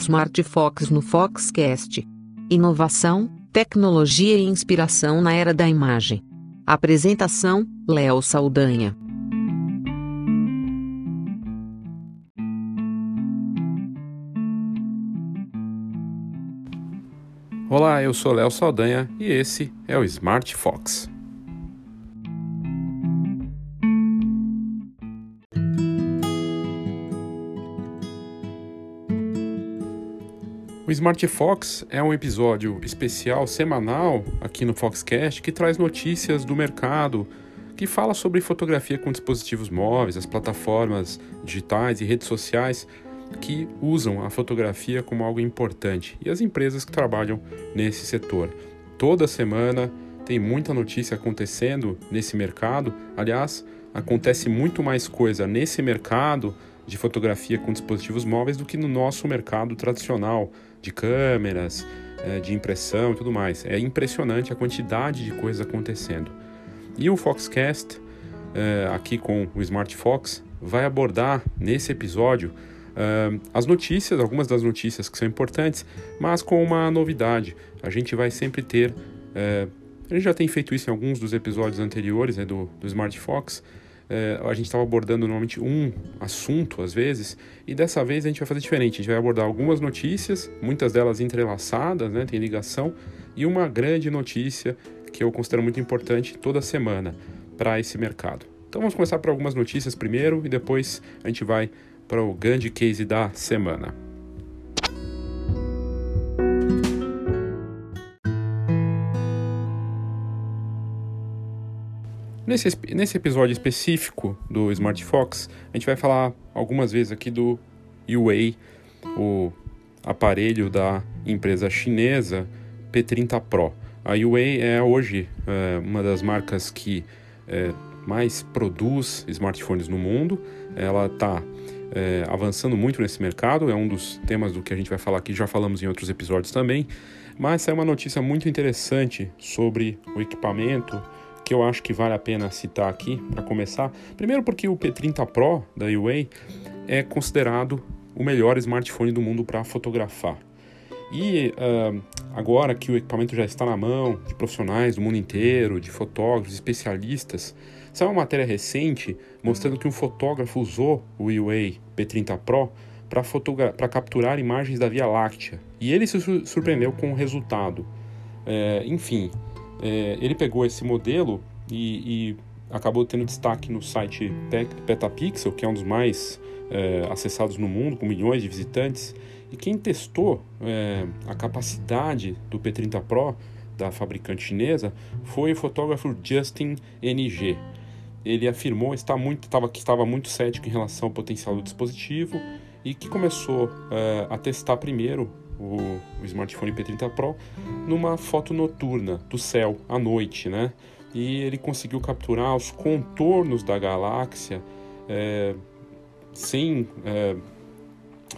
Smart Fox no Foxcast. Inovação, tecnologia e inspiração na era da imagem. Apresentação: Léo Saldanha. Olá, eu sou Léo Saldanha e esse é o Smart Fox. O Smart Fox é um episódio especial semanal aqui no Foxcast que traz notícias do mercado, que fala sobre fotografia com dispositivos móveis, as plataformas digitais e redes sociais que usam a fotografia como algo importante e as empresas que trabalham nesse setor. Toda semana tem muita notícia acontecendo nesse mercado. Aliás, acontece muito mais coisa nesse mercado de fotografia com dispositivos móveis do que no nosso mercado tradicional de câmeras, eh, de impressão e tudo mais. É impressionante a quantidade de coisas acontecendo. E o Foxcast, eh, aqui com o Smart Fox, vai abordar nesse episódio eh, as notícias, algumas das notícias que são importantes, mas com uma novidade. A gente vai sempre ter. a gente já tem feito isso em alguns dos episódios anteriores né, do, do Smart Fox é, a gente estava abordando normalmente um assunto às vezes, e dessa vez a gente vai fazer diferente. A gente vai abordar algumas notícias, muitas delas entrelaçadas, né, tem ligação, e uma grande notícia que eu considero muito importante toda semana para esse mercado. Então vamos começar por algumas notícias primeiro e depois a gente vai para o grande case da semana. Nesse, nesse episódio específico do Smart Fox, a gente vai falar algumas vezes aqui do Huawei, o aparelho da empresa chinesa P30 Pro. A Huawei é hoje é, uma das marcas que é, mais produz smartphones no mundo. Ela está é, avançando muito nesse mercado, é um dos temas do que a gente vai falar aqui, já falamos em outros episódios também. Mas é uma notícia muito interessante sobre o equipamento que eu acho que vale a pena citar aqui para começar. Primeiro porque o P30 Pro da Huawei é considerado o melhor smartphone do mundo para fotografar. E uh, agora que o equipamento já está na mão de profissionais do mundo inteiro, de fotógrafos, especialistas, saiu uma matéria recente mostrando que um fotógrafo usou o Huawei P30 Pro para capturar imagens da Via Láctea. E ele se surpreendeu com o resultado. É, enfim, é, ele pegou esse modelo e, e, acabou tendo destaque no site Petapixel, que é um dos mais é, acessados no mundo, com milhões de visitantes. E quem testou é, a capacidade do P30 Pro da fabricante chinesa foi o fotógrafo Justin NG. Ele afirmou estar muito, que estava muito cético em relação ao potencial do dispositivo e que começou é, a testar primeiro o, o smartphone P30 Pro numa foto noturna do céu à noite, né? E ele conseguiu capturar os contornos da galáxia é, sem, é,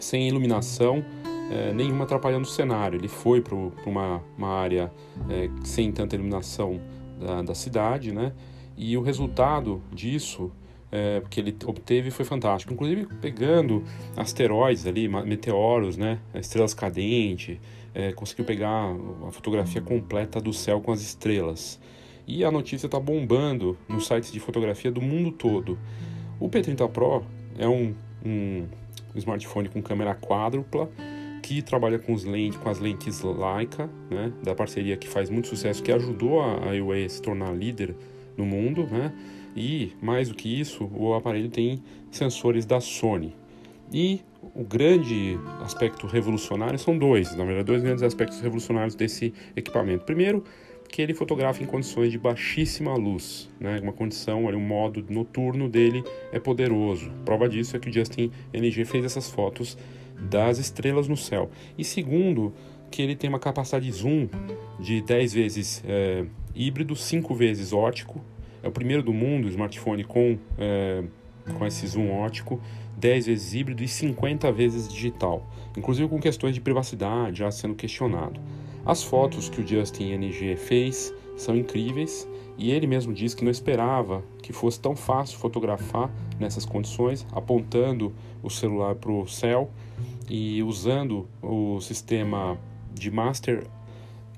sem iluminação é, nenhuma atrapalhando o cenário. Ele foi para uma, uma área é, sem tanta iluminação da, da cidade, né? E o resultado disso é, que ele obteve foi fantástico. Inclusive pegando asteroides ali, meteoros, né, estrelas cadentes, é, conseguiu pegar a fotografia completa do céu com as estrelas. E a notícia está bombando nos sites de fotografia do mundo todo. O P30 Pro é um, um smartphone com câmera quádrupla que trabalha com, os lentes, com as lentes Leica, né, da parceria que faz muito sucesso, que ajudou a, Huawei a se tornar líder no mundo, né? E, mais do que isso, o aparelho tem sensores da Sony. E o grande aspecto revolucionário são dois, na verdade, dois grandes aspectos revolucionários desse equipamento. Primeiro, que ele fotografa em condições de baixíssima luz, né? Uma condição, um modo noturno dele é poderoso. Prova disso é que o Justin NG fez essas fotos das estrelas no céu. E segundo, que ele tem uma capacidade de zoom de 10 vezes é, híbrido, 5 vezes ótico é o primeiro do mundo, smartphone com, é, com esse zoom ótico, 10 vezes híbrido e 50 vezes digital, inclusive com questões de privacidade já sendo questionado. As fotos que o Justin NG fez são incríveis e ele mesmo diz que não esperava que fosse tão fácil fotografar nessas condições, apontando o celular para o céu e usando o sistema de Master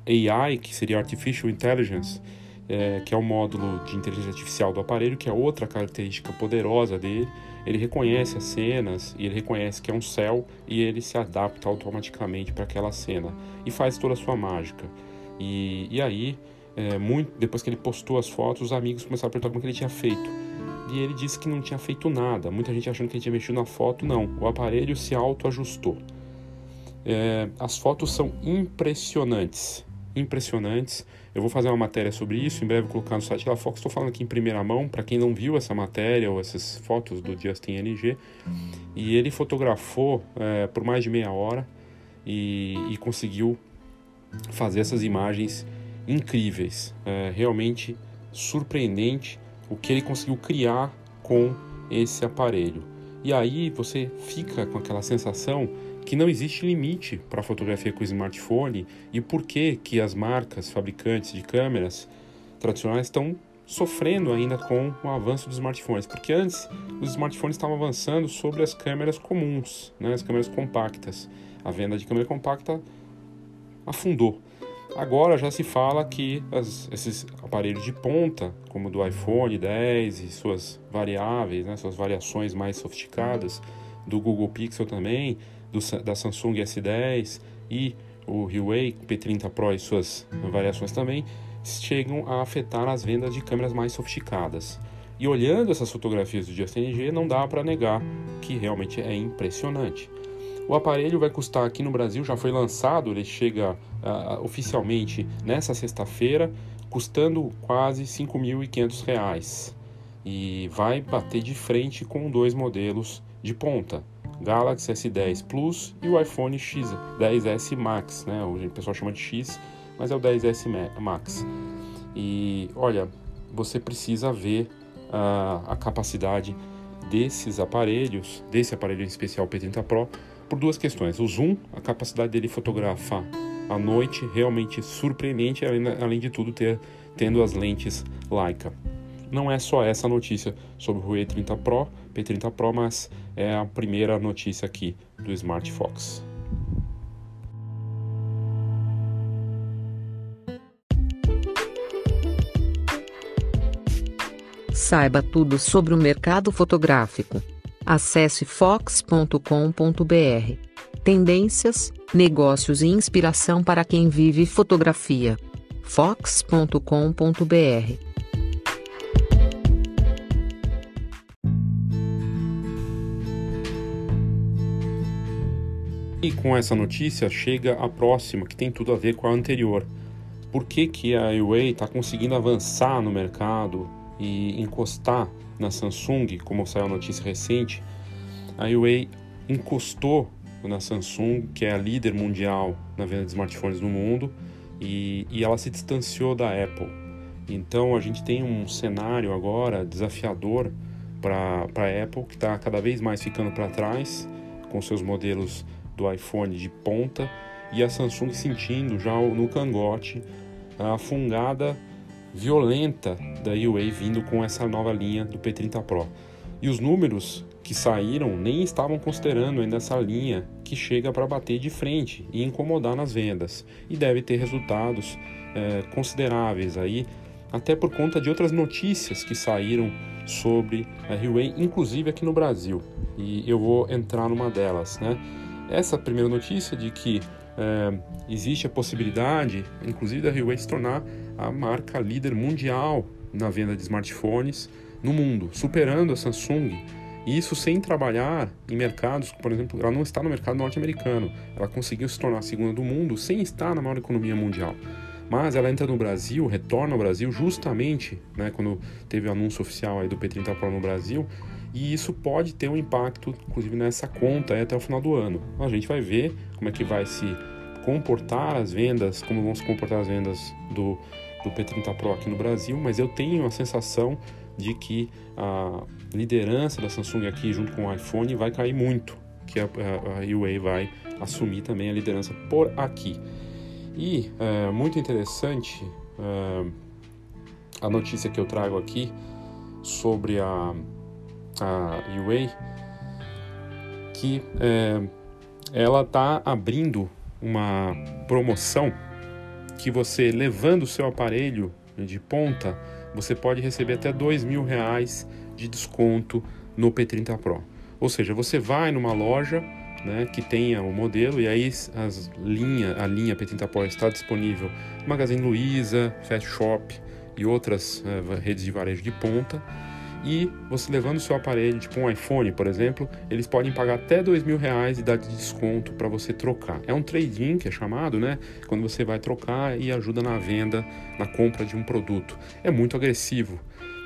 AI, que seria Artificial Intelligence, é, que é o módulo de inteligência artificial do aparelho, que é outra característica poderosa dele. Ele reconhece as cenas e ele reconhece que é um céu e ele se adapta automaticamente para aquela cena e faz toda a sua mágica. E, e aí, é, muito, depois que ele postou as fotos, os amigos começaram a perguntar como que ele tinha feito. E ele disse que não tinha feito nada. Muita gente achando que ele tinha mexido na foto. Não, o aparelho se autoajustou. É, as fotos são impressionantes. Impressionantes. Eu vou fazer uma matéria sobre isso, em breve colocar no site da Fox. Estou falando aqui em primeira mão, para quem não viu essa matéria ou essas fotos do Justin NG. E ele fotografou é, por mais de meia hora e, e conseguiu fazer essas imagens incríveis. É realmente surpreendente o que ele conseguiu criar com esse aparelho. E aí você fica com aquela sensação que não existe limite para fotografia com smartphone e por que que as marcas fabricantes de câmeras tradicionais estão sofrendo ainda com o avanço dos smartphones, porque antes os smartphones estavam avançando sobre as câmeras comuns, né, as câmeras compactas. A venda de câmera compacta afundou. Agora já se fala que as, esses aparelhos de ponta, como do iPhone 10 e suas variáveis, né, suas variações mais sofisticadas, do Google Pixel também, do, da Samsung S10 e o Huawei P30 Pro e suas variações também, chegam a afetar as vendas de câmeras mais sofisticadas. E olhando essas fotografias do Justin NG, não dá para negar que realmente é impressionante. O aparelho vai custar aqui no Brasil, já foi lançado, ele chega uh, oficialmente nessa sexta-feira, custando quase R$ 5.500 e vai bater de frente com dois modelos de ponta, Galaxy S10 Plus e o iPhone X10S Max, né? O pessoal chama de X, mas é o 10S Max. E olha, você precisa ver uh, a capacidade desses aparelhos, desse aparelho em especial P30 Pro, por duas questões. O zoom, a capacidade dele fotografar à noite, realmente surpreendente, além, além de tudo ter tendo as lentes Leica. Não é só essa notícia sobre o Huawei 30 Pro, P30 Pro, mas é a primeira notícia aqui do Smart Fox. Saiba tudo sobre o mercado fotográfico. Acesse fox.com.br. Tendências, negócios e inspiração para quem vive fotografia. fox.com.br. E com essa notícia chega a próxima, que tem tudo a ver com a anterior. Por que, que a Huawei está conseguindo avançar no mercado e encostar na Samsung, como saiu a notícia recente, a Huawei encostou na Samsung, que é a líder mundial na venda de smartphones no mundo, e, e ela se distanciou da Apple. Então a gente tem um cenário agora desafiador para a Apple, que está cada vez mais ficando para trás com seus modelos do iPhone de ponta, e a Samsung sentindo já no cangote a fungada violenta da Huawei vindo com essa nova linha do P30 Pro. E os números que saíram nem estavam considerando ainda essa linha que chega para bater de frente e incomodar nas vendas. E deve ter resultados é, consideráveis aí, até por conta de outras notícias que saíram sobre a Huawei, inclusive aqui no Brasil. E eu vou entrar numa delas, né? Essa primeira notícia de que é, existe a possibilidade, inclusive, da Huawei se tornar a marca líder mundial na venda de smartphones no mundo, superando a Samsung. E isso sem trabalhar em mercados, por exemplo, ela não está no mercado norte-americano. Ela conseguiu se tornar a segunda do mundo sem estar na maior economia mundial. Mas ela entra no Brasil, retorna ao Brasil justamente né, quando teve o anúncio oficial aí do P30 Pro no Brasil. E isso pode ter um impacto, inclusive, nessa conta até o final do ano. A gente vai ver como é que vai se comportar as vendas, como vão se comportar as vendas do do P30 Pro aqui no Brasil, mas eu tenho a sensação de que a liderança da Samsung aqui junto com o iPhone vai cair muito, que a, a, a Huawei vai assumir também a liderança por aqui. E é, muito interessante é, a notícia que eu trago aqui sobre a, a Huawei, que é, ela está abrindo uma promoção que você levando o seu aparelho de ponta, você pode receber até dois mil reais de desconto no P30 Pro. Ou seja, você vai numa loja né, que tenha o modelo e aí as linha, a linha P30 Pro está disponível no Magazine Luiza, Fast Shop e outras uh, redes de varejo de ponta. E você levando seu aparelho, tipo um iPhone, por exemplo, eles podem pagar até dois mil reais de dar de desconto para você trocar. É um trade-in que é chamado, né? Quando você vai trocar e ajuda na venda, na compra de um produto. É muito agressivo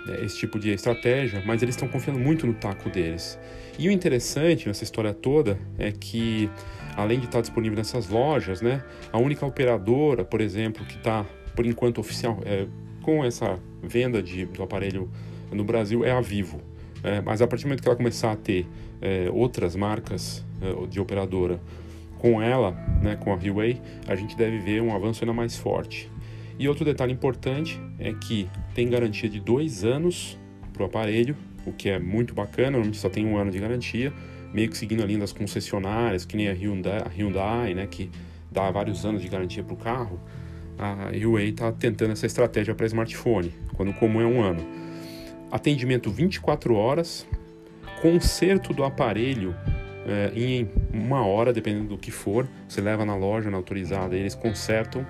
né, esse tipo de estratégia, mas eles estão confiando muito no taco deles. E o interessante nessa história toda é que, além de estar disponível nessas lojas, né, a única operadora, por exemplo, que está, por enquanto, oficial, é, com essa venda de, do aparelho no Brasil é a Vivo. É, mas a partir do momento que ela começar a ter é, outras marcas é, de operadora com ela, né, com a Huawei, a gente deve ver um avanço ainda mais forte. E outro detalhe importante é que tem garantia de dois anos para o aparelho, o que é muito bacana, normalmente só tem um ano de garantia, meio que seguindo a linha das concessionárias, que nem a Hyundai, a Hyundai né, que dá vários anos de garantia para o carro. A Huawei está tentando essa estratégia para smartphone, quando comum é um ano atendimento 24 horas, conserto do aparelho é, em uma hora, dependendo do que for. Você leva na loja, na autorizada, eles consertam.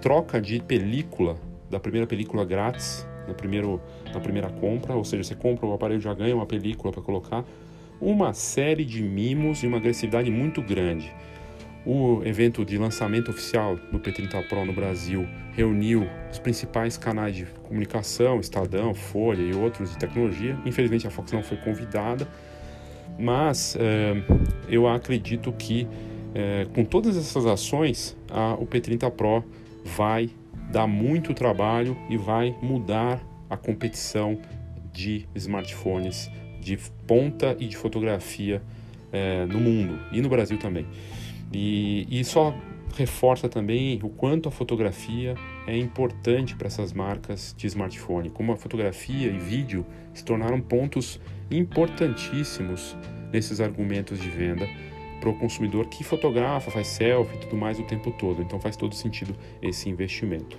Troca de película, da primeira película grátis, no primeiro, na primeira compra, ou seja, você compra o aparelho já ganha uma película para colocar. Uma série de mimos e uma agressividade muito grande. O evento de lançamento oficial do P30 Pro no Brasil reuniu os principais canais de comunicação, Estadão, Folha e outros de tecnologia. Infelizmente a Fox não foi convidada, mas é, eu acredito que é, com todas essas ações a, o P30 Pro vai dar muito trabalho e vai mudar a competição de smartphones de ponta e de fotografia é, no mundo e no Brasil também. E, e só reforça também o quanto a fotografia é importante para essas marcas de smartphone, como a fotografia e vídeo se tornaram pontos importantíssimos nesses argumentos de venda para o consumidor que fotografa, faz selfie e tudo mais o tempo todo. Então faz todo sentido esse investimento.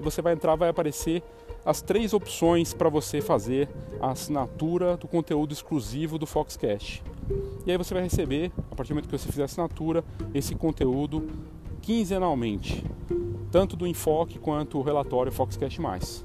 você vai entrar, vai aparecer as três opções para você fazer a assinatura do conteúdo exclusivo do Foxcast. E aí você vai receber, a partir do momento que você fizer a assinatura, esse conteúdo quinzenalmente, tanto do enfoque quanto o relatório Foxcast Mais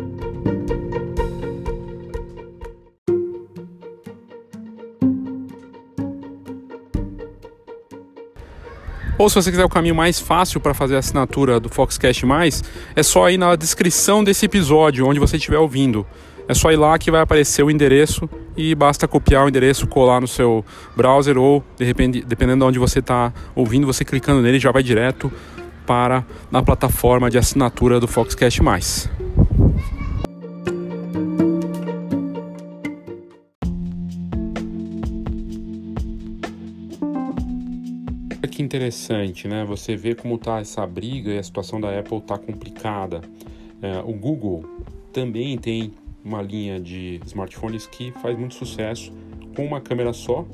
Ou se você quiser o caminho mais fácil para fazer a assinatura do Foxcast Mais, é só ir na descrição desse episódio, onde você estiver ouvindo. É só ir lá que vai aparecer o endereço e basta copiar o endereço, colar no seu browser ou, de repente, dependendo de onde você está ouvindo, você clicando nele já vai direto para na plataforma de assinatura do Foxcast Mais. Interessante, né? Você vê como tá essa briga e a situação da Apple tá complicada. É, o Google também tem uma linha de smartphones que faz muito sucesso com uma câmera só.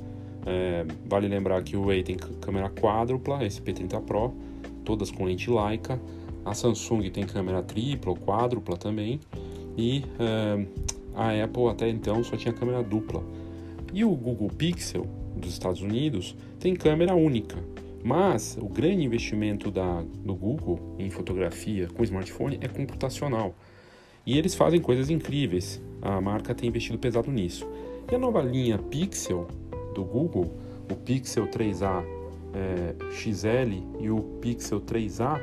É, vale lembrar que o Way tem câmera quádrupla, esse P30 Pro, todas com lente Leica. A Samsung tem câmera tripla ou quádrupla também. E é, a Apple até então só tinha câmera dupla. E o Google Pixel dos Estados Unidos tem câmera única. Mas o grande investimento da, do Google em fotografia com smartphone é computacional. E eles fazem coisas incríveis. A marca tem investido pesado nisso. E a nova linha Pixel do Google, o Pixel 3A é, XL e o Pixel 3A,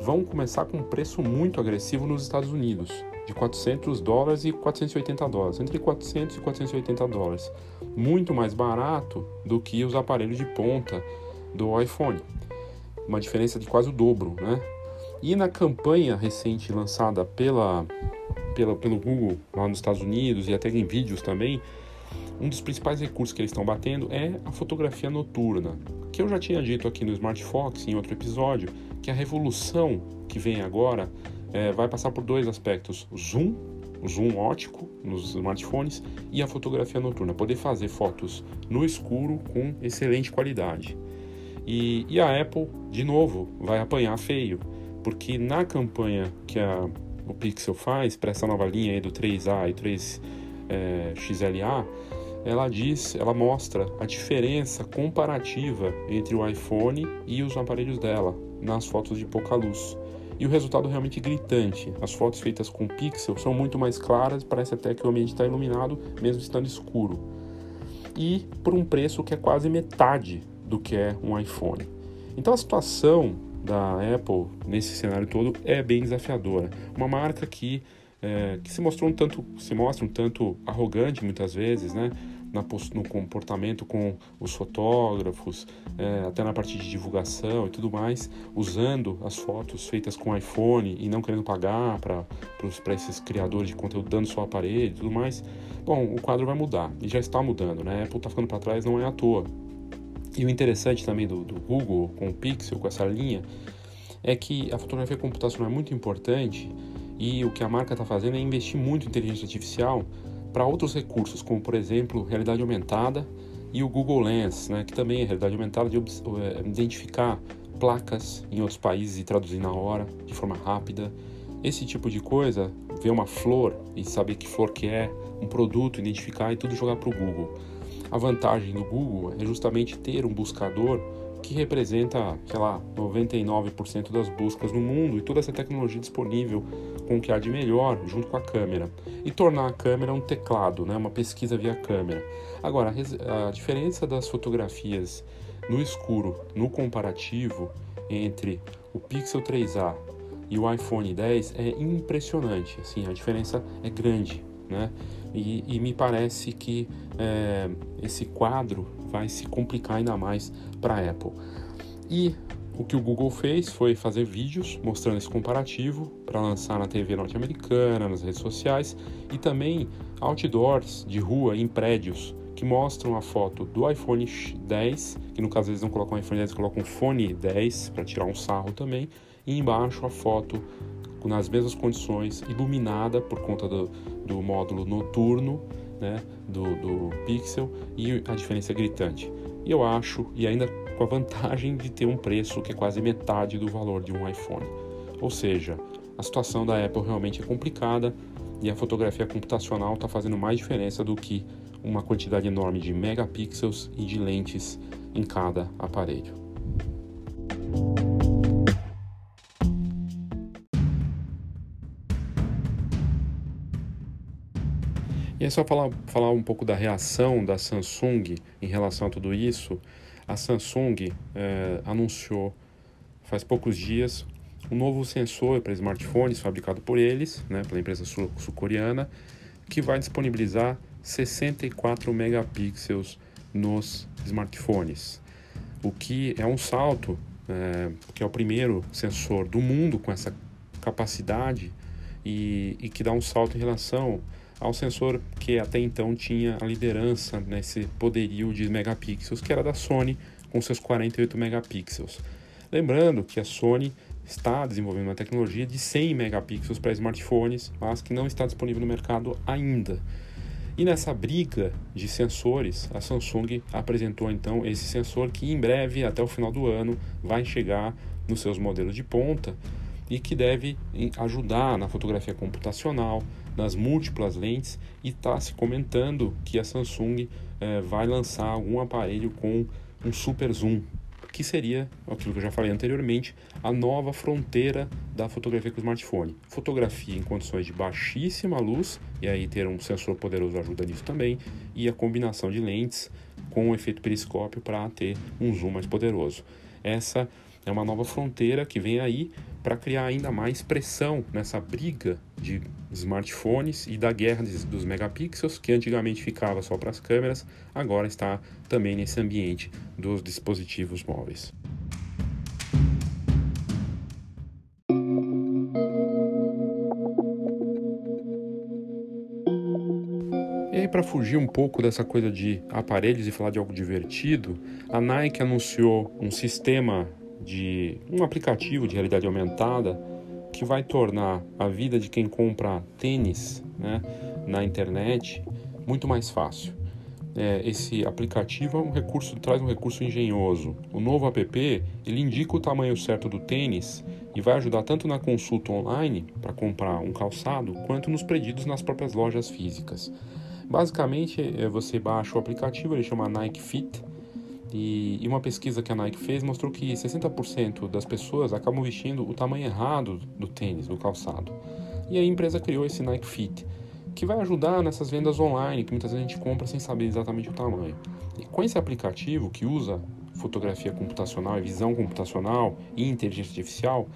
vão começar com um preço muito agressivo nos Estados Unidos, de 400 dólares e 480 dólares, entre 400 e 480 dólares. Muito mais barato do que os aparelhos de ponta do iPhone. Uma diferença de quase o dobro, né? E na campanha recente lançada pela, pela, pelo Google lá nos Estados Unidos e até em vídeos também, um dos principais recursos que eles estão batendo é a fotografia noturna, que eu já tinha dito aqui no Smart Fox em outro episódio, que a revolução que vem agora é, vai passar por dois aspectos: o zoom, o zoom ótico nos smartphones e a fotografia noturna, poder fazer fotos no escuro com excelente qualidade. E, e a Apple, de novo, vai apanhar feio, porque na campanha que a, o Pixel faz para essa nova linha aí do 3A e 3 é, XLA, ela diz, ela mostra a diferença comparativa entre o iPhone e os aparelhos dela nas fotos de pouca luz. E o resultado é realmente gritante. As fotos feitas com pixel são muito mais claras, parece até que o ambiente está iluminado, mesmo estando escuro. E por um preço que é quase metade do que é um iPhone. Então a situação da Apple nesse cenário todo é bem desafiadora. Uma marca que, é, que se mostrou um tanto, se mostra um tanto arrogante muitas vezes, né? Na, no comportamento com os fotógrafos, é, até na parte de divulgação e tudo mais, usando as fotos feitas com iPhone e não querendo pagar para esses criadores de conteúdo, dando seu aparelho e tudo mais. Bom, o quadro vai mudar e já está mudando, né? A Apple está ficando para trás, não é à toa. E o interessante também do, do Google com o Pixel, com essa linha, é que a fotografia computacional é muito importante e o que a marca está fazendo é investir muito em inteligência artificial para outros recursos, como por exemplo realidade aumentada e o Google Lens, né, que também é realidade aumentada de é, identificar placas em outros países e traduzir na hora, de forma rápida. Esse tipo de coisa, ver uma flor e saber que flor que é, um produto, identificar e tudo jogar para o Google. A vantagem do Google é justamente ter um buscador que representa, sei lá, 99% das buscas no mundo e toda essa tecnologia disponível com o que há de melhor junto com a câmera e tornar a câmera um teclado, né, uma pesquisa via câmera. Agora, a diferença das fotografias no escuro, no comparativo entre o Pixel 3a e o iPhone 10 é impressionante. Assim, a diferença é grande, né? E, e me parece que é, esse quadro vai se complicar ainda mais para a Apple. E o que o Google fez foi fazer vídeos mostrando esse comparativo para lançar na TV norte-americana, nas redes sociais e também outdoors de rua em prédios que mostram a foto do iPhone 10, que no caso eles não colocam iPhone 10, colocam Fone 10 para tirar um sarro também, e embaixo a foto nas mesmas condições, iluminada por conta do, do módulo noturno né, do, do Pixel e a diferença é gritante. E eu acho, e ainda com a vantagem de ter um preço que é quase metade do valor de um iPhone. Ou seja, a situação da Apple realmente é complicada e a fotografia computacional está fazendo mais diferença do que uma quantidade enorme de megapixels e de lentes em cada aparelho. E só falar, falar um pouco da reação da Samsung em relação a tudo isso. A Samsung é, anunciou faz poucos dias um novo sensor para smartphones fabricado por eles, né, pela empresa sul-coreana, que vai disponibilizar 64 megapixels nos smartphones, o que é um salto, é, que é o primeiro sensor do mundo com essa capacidade e, e que dá um salto em relação ao sensor que até então tinha a liderança nesse poderio de megapixels, que era da Sony, com seus 48 megapixels. Lembrando que a Sony está desenvolvendo uma tecnologia de 100 megapixels para smartphones, mas que não está disponível no mercado ainda. E nessa briga de sensores, a Samsung apresentou então esse sensor que em breve, até o final do ano, vai chegar nos seus modelos de ponta e que deve ajudar na fotografia computacional, nas múltiplas lentes e está se comentando que a Samsung eh, vai lançar algum aparelho com um super zoom, que seria aquilo que eu já falei anteriormente, a nova fronteira da fotografia com o smartphone. Fotografia em condições de baixíssima luz, e aí ter um sensor poderoso ajuda nisso também, e a combinação de lentes com o efeito periscópio para ter um zoom mais poderoso. Essa é uma nova fronteira que vem aí para criar ainda mais pressão nessa briga de smartphones e da guerra dos megapixels, que antigamente ficava só para as câmeras, agora está também nesse ambiente dos dispositivos móveis. Para fugir um pouco dessa coisa de aparelhos e falar de algo divertido, a Nike anunciou um sistema de um aplicativo de realidade aumentada que vai tornar a vida de quem compra tênis né, na internet muito mais fácil. É, esse aplicativo é um recurso, traz um recurso engenhoso. O novo app ele indica o tamanho certo do tênis e vai ajudar tanto na consulta online para comprar um calçado quanto nos pedidos nas próprias lojas físicas. Basicamente, é, você baixa o aplicativo, ele chama Nike Fit e, uma pesquisa que a Nike fez mostrou que 60% das pessoas acabam vestindo o tamanho errado do tênis, do calçado. E a empresa criou esse Nike Fit, que vai ajudar nessas vendas online, que muitas vezes a gente compra sem saber exatamente o tamanho. E com esse aplicativo que usa fotografia computacional e visão computacional e inteligência artificial,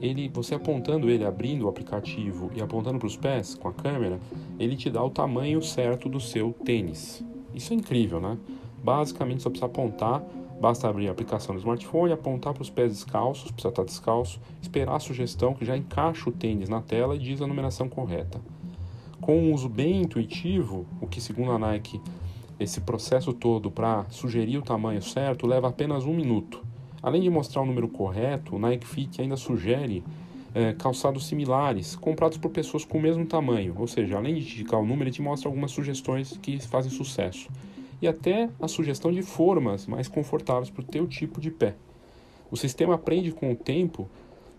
ele, você apontando ele, abrindo o aplicativo e apontando para os pés com a câmera, ele te dá o tamanho certo do seu tênis. Isso é incrível, né? Basicamente, só precisa apontar, basta abrir a aplicação do smartphone, apontar para os pés descalços, precisa estar descalço, esperar a sugestão que já encaixa o tênis na tela e diz a numeração correta. Com um uso bem intuitivo, o que segundo a Nike, esse processo todo para sugerir o tamanho certo leva apenas um minuto. Além de mostrar o número correto, o Nike Fit ainda sugere é, calçados similares, comprados por pessoas com o mesmo tamanho, ou seja, além de indicar o número, ele te mostra algumas sugestões que fazem sucesso e até a sugestão de formas mais confortáveis para o teu tipo de pé. O sistema aprende com o tempo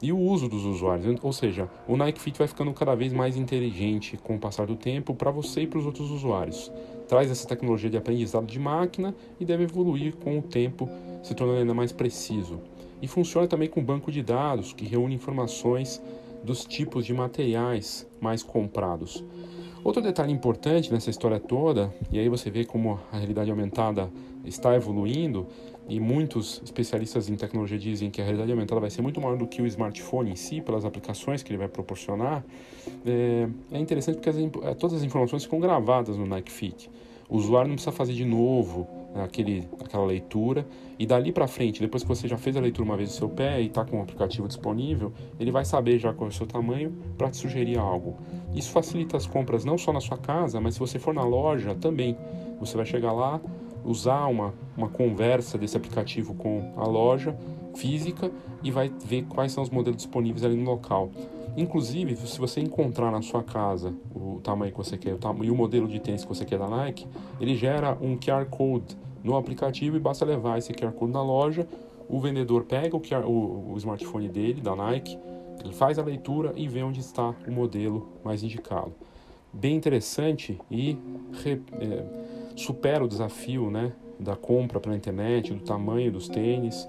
e o uso dos usuários, ou seja, o Nike Fit vai ficando cada vez mais inteligente com o passar do tempo para você e para os outros usuários. Traz essa tecnologia de aprendizado de máquina e deve evoluir com o tempo, se tornando ainda mais preciso. E funciona também com banco de dados que reúne informações dos tipos de materiais mais comprados. Outro detalhe importante nessa história toda, e aí você vê como a realidade aumentada está evoluindo, e muitos especialistas em tecnologia dizem que a realidade aumentada vai ser muito maior do que o smartphone em si, pelas aplicações que ele vai proporcionar. É, é interessante porque as, todas as informações ficam gravadas no Nike Fit. O usuário não precisa fazer de novo aquele, aquela leitura e dali para frente, depois que você já fez a leitura uma vez do seu pé e está com o aplicativo disponível, ele vai saber já qual é o seu tamanho para te sugerir algo. Isso facilita as compras não só na sua casa, mas se você for na loja também. Você vai chegar lá, usar uma, uma conversa desse aplicativo com a loja física e vai ver quais são os modelos disponíveis ali no local. Inclusive, se você encontrar na sua casa o tamanho que você quer o e o modelo de tênis que você quer da Nike, ele gera um QR Code no aplicativo e basta levar esse QR Code na loja. O vendedor pega o, QR, o, o smartphone dele, da Nike, ele faz a leitura e vê onde está o modelo mais indicado. Bem interessante e re, é, supera o desafio né, da compra pela internet, do tamanho dos tênis,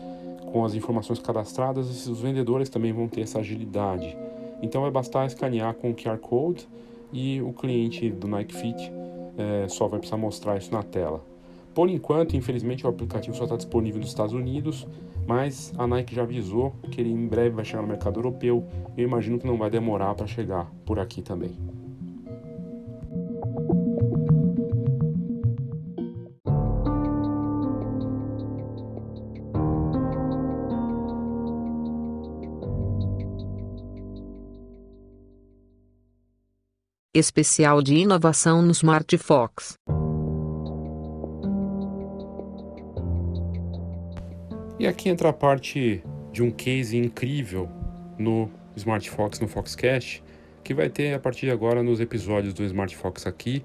com as informações cadastradas, os vendedores também vão ter essa agilidade. Então vai bastar escanear com o QR Code e o cliente do Nike Fit é, só vai precisar mostrar isso na tela. Por enquanto, infelizmente, o aplicativo só está disponível nos Estados Unidos, mas a Nike já avisou que ele em breve vai chegar no mercado europeu. Eu imagino que não vai demorar para chegar por aqui também. Especial de inovação no Smart Fox. E aqui entra a parte de um case incrível no Smart Fox, no Foxcast, que vai ter a partir de agora nos episódios do Smart Fox aqui,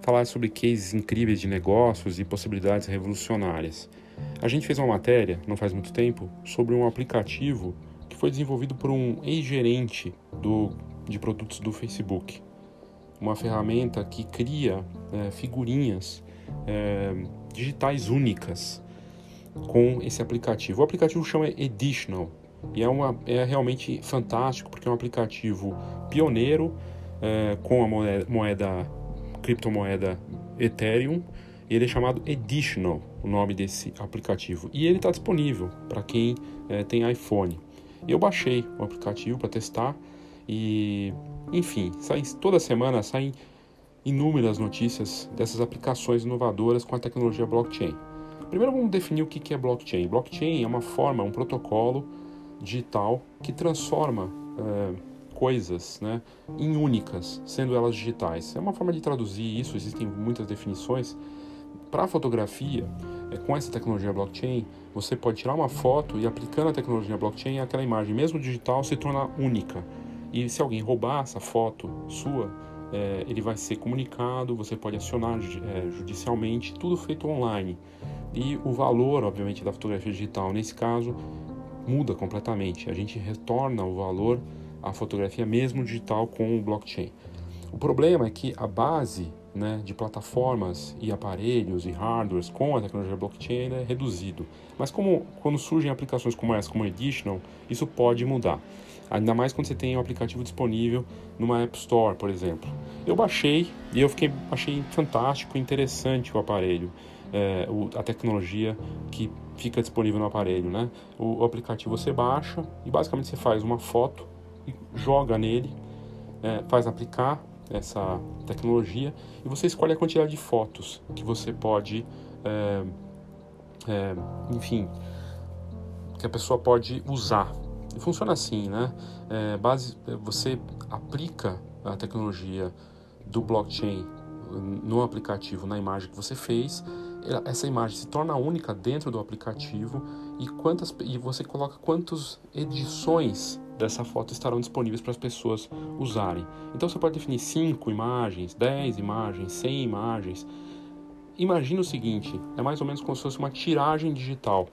falar sobre cases incríveis de negócios e possibilidades revolucionárias. A gente fez uma matéria, não faz muito tempo, sobre um aplicativo que foi desenvolvido por um ex-gerente de produtos do Facebook uma ferramenta que cria é, figurinhas é, digitais únicas com esse aplicativo. O aplicativo chama Editional e é, uma, é realmente fantástico porque é um aplicativo pioneiro é, com a moeda, moeda criptomoeda Ethereum ele é chamado Editional, o nome desse aplicativo. E ele está disponível para quem é, tem iPhone. Eu baixei o aplicativo para testar e enfim, sai, toda semana saem inúmeras notícias dessas aplicações inovadoras com a tecnologia blockchain. Primeiro vamos definir o que é blockchain. Blockchain é uma forma, um protocolo digital que transforma é, coisas né, em únicas, sendo elas digitais. É uma forma de traduzir isso, existem muitas definições. Para a fotografia, é, com essa tecnologia blockchain, você pode tirar uma foto e aplicando a tecnologia blockchain, aquela imagem, mesmo digital, se torna única. E se alguém roubar essa foto sua, é, ele vai ser comunicado, você pode acionar é, judicialmente, tudo feito online. E o valor, obviamente, da fotografia digital, nesse caso, muda completamente. A gente retorna o valor à fotografia mesmo digital com o blockchain. O problema é que a base né, de plataformas e aparelhos e hardwares com a tecnologia blockchain é reduzido. Mas como quando surgem aplicações como essa, como Editional, isso pode mudar. Ainda mais quando você tem um aplicativo disponível numa App Store, por exemplo. Eu baixei e eu fiquei achei fantástico, interessante o aparelho, é, o, a tecnologia que fica disponível no aparelho, né? O, o, aplicativo você baixa e basicamente você faz uma foto e joga nele, é, faz aplicar essa tecnologia e você escolhe a quantidade de fotos que você pode, é, é enfim, que a pessoa pode usar funciona assim, né? É, base, você aplica a tecnologia do blockchain no aplicativo, na imagem que você fez, essa imagem se torna única dentro do aplicativo e, quantas, e você coloca quantas edições dessa foto estarão disponíveis para as pessoas usarem. Então você pode definir 5 imagens, 10 imagens, 100 imagens. Imagina o seguinte, é mais ou menos como se fosse uma tiragem digital.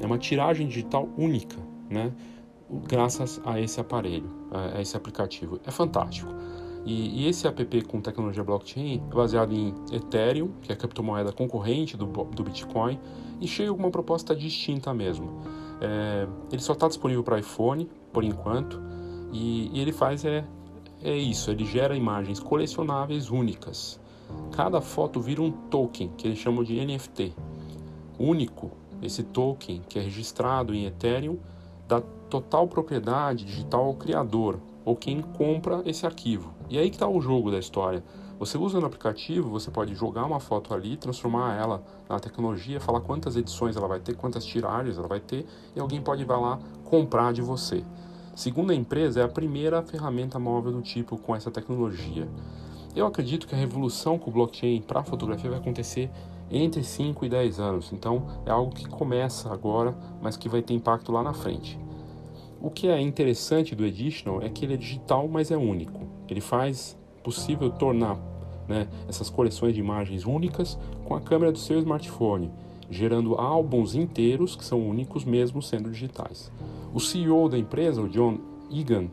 É uma tiragem digital única, né? graças a esse aparelho, a esse aplicativo. É fantástico. E, e, esse app com tecnologia blockchain é baseado em Ethereum, que é a criptomoeda concorrente do, do Bitcoin, e cheio de uma proposta distinta mesmo. É, ele só está disponível para iPhone, por enquanto, e, e, ele faz é é isso, ele gera imagens colecionáveis únicas. Cada foto vira um token, que eles chamam de NFT. Único, esse token que é registrado em Ethereum, dá total propriedade digital ao criador, ou quem compra esse arquivo. E aí que está o jogo da história. Você usa no aplicativo, você pode jogar uma foto ali, transformar ela na tecnologia, falar quantas edições ela vai ter, quantas tiragens ela vai ter, e alguém pode ir lá comprar de você. Segundo a empresa, é a primeira ferramenta móvel do tipo com essa tecnologia. Eu acredito que a revolução com o blockchain para a fotografia vai acontecer entre 5 e 10 anos. Então, é algo que começa agora, mas que vai ter impacto lá na frente. O que é interessante do Editional é que ele é digital, mas é único. Ele faz possível tornar né, essas coleções de imagens únicas com a câmera do seu smartphone, gerando álbuns inteiros que são únicos mesmo sendo digitais. O CEO da empresa, o John Egan,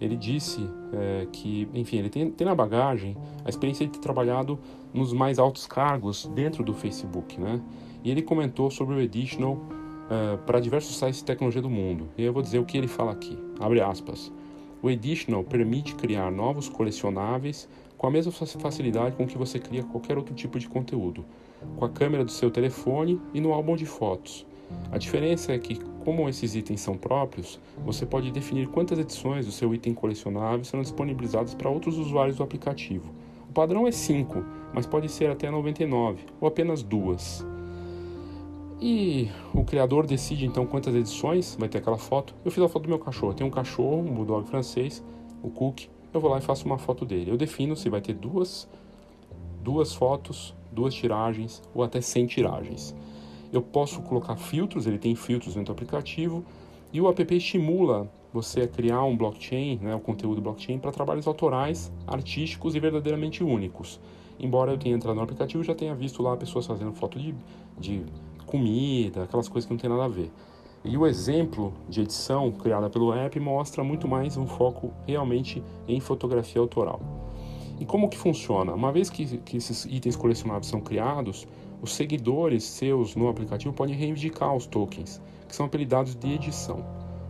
ele disse é, que, enfim, ele tem, tem, na bagagem a experiência de ter trabalhado nos mais altos cargos dentro do Facebook, né? E ele comentou sobre o Editional uh, para diversos sites de tecnologia do mundo. E eu vou dizer o que ele fala aqui. Abre aspas. O Editional permite criar novos colecionáveis com a mesma facilidade com que você cria qualquer outro tipo de conteúdo, com a câmera do seu telefone e no álbum de fotos. A diferença é que, como esses itens são próprios, você pode definir quantas edições do seu item colecionável serão disponibilizadas para outros usuários do aplicativo. O padrão é 5, mas pode ser até 99 ou apenas duas. E o criador decide então quantas edições vai ter aquela foto. Eu fiz a foto do meu cachorro. Tem um cachorro, um bulldog francês, o Cook. Eu vou lá e faço uma foto dele. Eu defino se vai ter duas, duas fotos, duas tiragens ou até 100 tiragens. Eu posso colocar filtros, ele tem filtros dentro do aplicativo. E o app estimula você a criar um blockchain, né, o conteúdo blockchain, para trabalhos autorais, artísticos e verdadeiramente únicos. Embora eu tenha entrado no aplicativo já tenha visto lá pessoas fazendo foto de, de comida, aquelas coisas que não tem nada a ver. E o exemplo de edição criada pelo app mostra muito mais um foco realmente em fotografia autoral. E como que funciona? Uma vez que, que esses itens colecionáveis são criados, os seguidores seus no aplicativo podem reivindicar os tokens, que são apelidados de edição.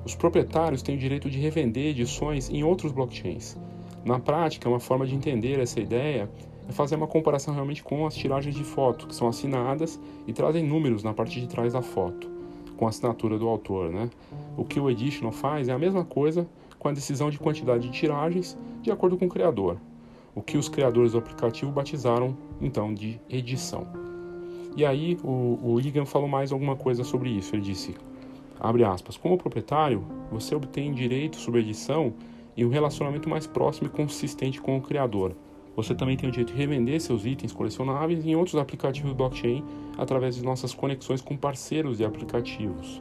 Os proprietários têm o direito de revender edições em outros blockchains. Na prática, uma forma de entender essa ideia é fazer uma comparação realmente com as tiragens de foto, que são assinadas e trazem números na parte de trás da foto, com a assinatura do autor. Né? O que o Editional faz é a mesma coisa com a decisão de quantidade de tiragens de acordo com o criador, o que os criadores do aplicativo batizaram então de edição. E aí o, o Egan falou mais alguma coisa sobre isso. Ele disse, abre aspas, como proprietário, você obtém direito sobre edição e um relacionamento mais próximo e consistente com o criador você também tem o direito de revender seus itens colecionáveis em outros aplicativos blockchain através de nossas conexões com parceiros de aplicativos.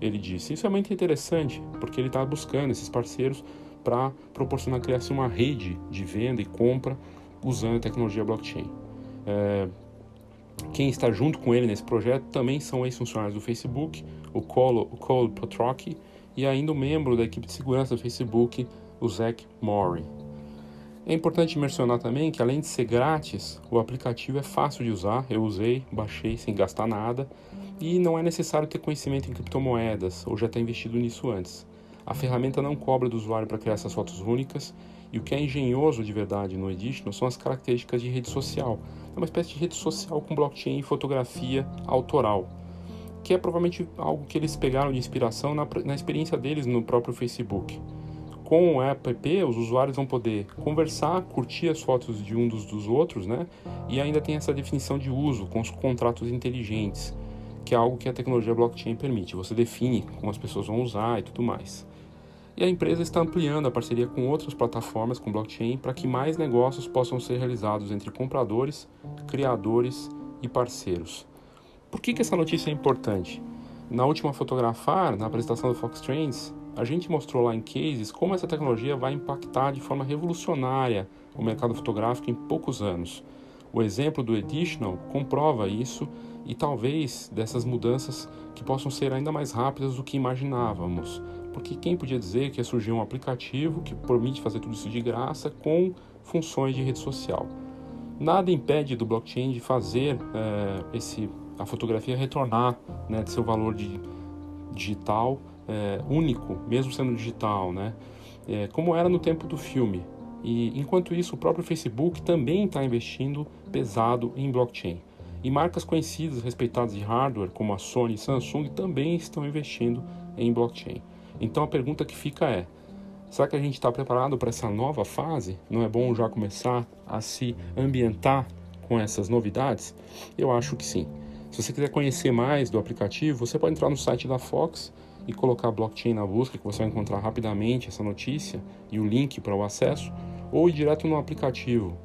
Ele disse: Isso é muito interessante, porque ele está buscando esses parceiros para proporcionar a criação de uma rede de venda e compra usando a tecnologia blockchain. É, quem está junto com ele nesse projeto também são ex-funcionários do Facebook, o Cole, o Cole Potrocky, e ainda o um membro da equipe de segurança do Facebook, o Zach Murray. É importante mencionar também que além de ser grátis, o aplicativo é fácil de usar. Eu usei, baixei sem gastar nada e não é necessário ter conhecimento em criptomoedas ou já ter investido nisso antes. A ferramenta não cobra do usuário para criar essas fotos únicas e o que é engenhoso de verdade no Edition são as características de rede social. É uma espécie de rede social com blockchain e fotografia autoral, que é provavelmente algo que eles pegaram de inspiração na, na experiência deles no próprio Facebook com o app, os usuários vão poder conversar, curtir as fotos de um dos, dos outros, né? E ainda tem essa definição de uso com os contratos inteligentes, que é algo que a tecnologia blockchain permite. Você define como as pessoas vão usar e tudo mais. E a empresa está ampliando a parceria com outras plataformas com blockchain para que mais negócios possam ser realizados entre compradores, criadores e parceiros. Por que, que essa notícia é importante? Na última Fotografar, na apresentação do Fox Trends, a gente mostrou lá em cases como essa tecnologia vai impactar de forma revolucionária o mercado fotográfico em poucos anos. O exemplo do Editional comprova isso e talvez dessas mudanças que possam ser ainda mais rápidas do que imaginávamos. Porque quem podia dizer que ia surgir um aplicativo que permite fazer tudo isso de graça com funções de rede social? Nada impede do blockchain de fazer é, esse, a fotografia retornar né, de seu valor de digital é, único, mesmo sendo digital, né? É, como era no tempo do filme. E enquanto isso, o próprio Facebook também está investindo pesado em blockchain. E marcas conhecidas, respeitadas de hardware, como a Sony e Samsung, também estão investindo em blockchain. Então a pergunta que fica é: será que a gente está preparado para essa nova fase? Não é bom já começar a se ambientar com essas novidades? Eu acho que sim. Se você quiser conhecer mais do aplicativo, você pode entrar no site da Fox e colocar blockchain na busca, que você vai encontrar rapidamente essa notícia e o link para o acesso, ou ir direto no aplicativo.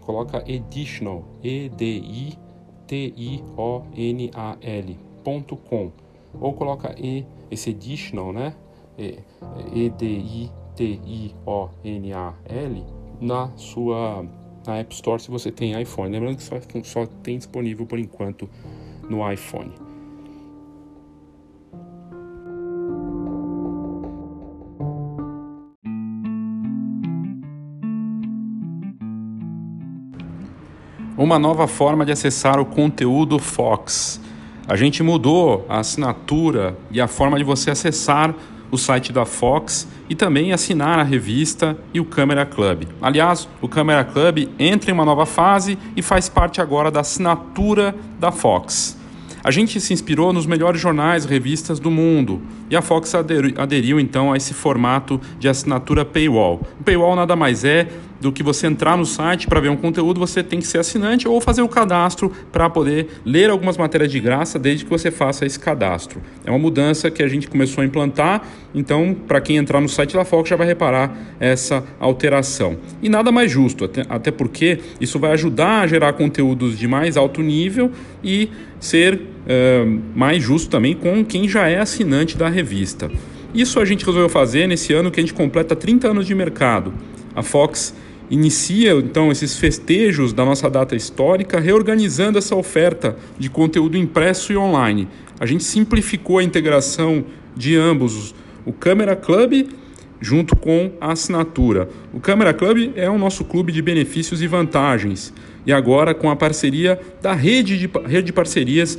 Coloca Editional, E-D-I-T-I-O-N-A-L.com, ou coloca E, esse Editional, né? E-D-I-T-I-O-N-A-L na sua na App Store se você tem iPhone. Lembrando que só, só tem disponível por enquanto no iPhone. Uma nova forma de acessar o conteúdo Fox. A gente mudou a assinatura e a forma de você acessar o site da Fox e também assinar a revista e o Câmera Club. Aliás, o Câmera Club entra em uma nova fase e faz parte agora da assinatura da Fox. A gente se inspirou nos melhores jornais e revistas do mundo e a Fox aderiu, aderiu então a esse formato de assinatura paywall. O paywall nada mais é do que você entrar no site para ver um conteúdo, você tem que ser assinante ou fazer o cadastro para poder ler algumas matérias de graça desde que você faça esse cadastro. É uma mudança que a gente começou a implantar, então para quem entrar no site da Fox já vai reparar essa alteração. E nada mais justo, até, até porque isso vai ajudar a gerar conteúdos de mais alto nível e ser uh, mais justo também com quem já é assinante da revista. Isso a gente resolveu fazer nesse ano que a gente completa 30 anos de mercado. A Fox inicia então esses festejos da nossa data histórica, reorganizando essa oferta de conteúdo impresso e online. A gente simplificou a integração de ambos, o Câmera Club junto com a assinatura. O Câmera Club é o nosso clube de benefícios e vantagens. E agora com a parceria da rede de, rede de parcerias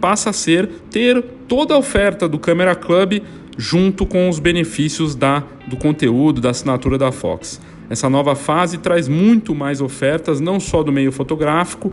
passa a ser ter toda a oferta do Camera Club junto com os benefícios da, do conteúdo, da assinatura da Fox. Essa nova fase traz muito mais ofertas, não só do meio fotográfico,